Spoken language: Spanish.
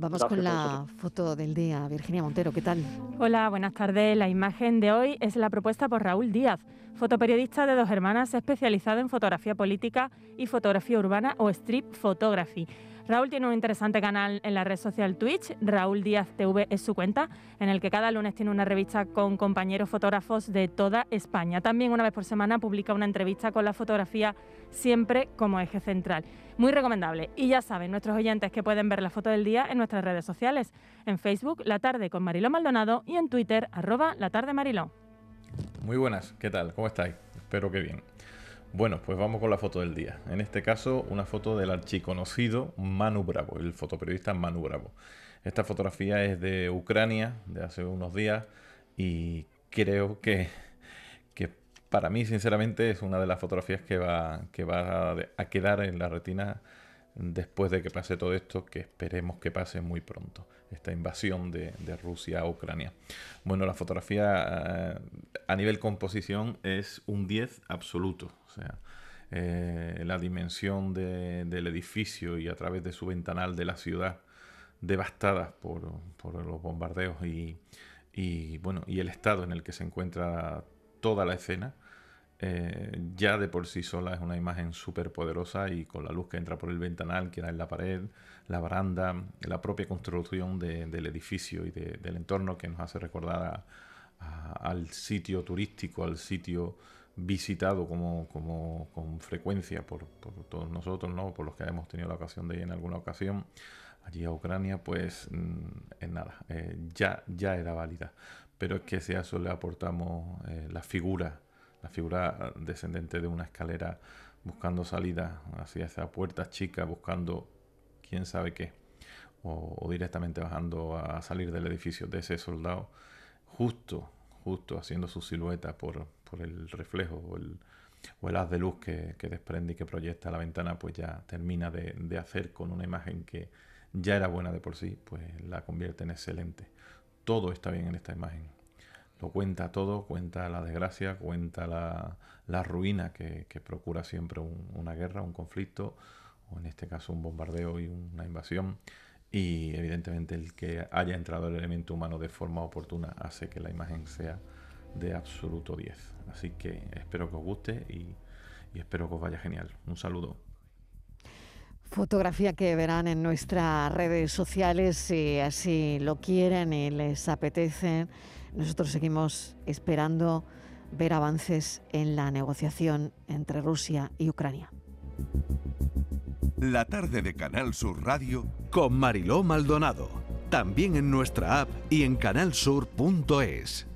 Vamos con la foto del día. Virginia Montero, ¿qué tal? Hola, buenas tardes. La imagen de hoy es la propuesta por Raúl Díaz, fotoperiodista de dos hermanas especializado en fotografía política y fotografía urbana o strip photography. Raúl tiene un interesante canal en la red social Twitch, Raúl Díaz TV es su cuenta, en el que cada lunes tiene una revista con compañeros fotógrafos de toda España. También una vez por semana publica una entrevista con la fotografía siempre como eje central. Muy recomendable. Y ya saben, nuestros oyentes que pueden ver la foto del día en nuestras redes sociales, en Facebook La Tarde con Mariló Maldonado y en Twitter arroba La Tarde Mariló. Muy buenas, ¿qué tal? ¿Cómo estáis? Espero que bien. Bueno, pues vamos con la foto del día. En este caso, una foto del archiconocido Manu Bravo, el fotoperiodista Manu Bravo. Esta fotografía es de Ucrania, de hace unos días, y creo que, que para mí, sinceramente, es una de las fotografías que va, que va a quedar en la retina después de que pase todo esto, que esperemos que pase muy pronto, esta invasión de, Rusia a Ucrania. Bueno, la fotografía eh, a nivel composición es un 10 absoluto, o sea, eh, la dimensión del edificio y a través de su ventanal de la ciudad devastada por, los bombardeos y, bueno, y el estado en el que se encuentra toda la escena, eh, ya de por sí sola es una imagen súper poderosa y con la luz que entra por el ventanal, que da en la pared, la baranda, la propia construcción del edificio y del entorno que nos hace recordar al sitio turístico, al sitio visitado como, como con frecuencia por, todos nosotros, ¿no? por los que hemos tenido la ocasión de ir en alguna ocasión allí a Ucrania, pues mm, en nada, eh, ya, ya era válida. Pero es que si a eso le aportamos eh, la figura la figura descendente de una escalera buscando salida hacia esa puerta chica, buscando quién sabe qué, o, directamente bajando a salir del edificio de ese soldado, justo, justo haciendo su silueta por, por el reflejo o el, o haz de luz que, desprende y que proyecta la ventana, pues ya termina de, de hacer con una imagen que ya era buena de por sí, pues la convierte en excelente. Todo está bien en esta imagen lo cuenta todo, cuenta la desgracia, cuenta la, ruina que, procura siempre una guerra, un conflicto, o en este caso un bombardeo y una invasión. Y evidentemente el que haya entrado el elemento humano de forma oportuna hace que la imagen sea de absoluto 10. Así que espero que os guste y, espero que os vaya genial. Un saludo. Fotografía que verán en nuestras redes sociales si así lo quieren y les apetece nosotros seguimos esperando ver avances en la negociación entre Rusia y Ucrania. La tarde de Canal Sur Radio con Mariló Maldonado. También en nuestra app y en canalsur.es.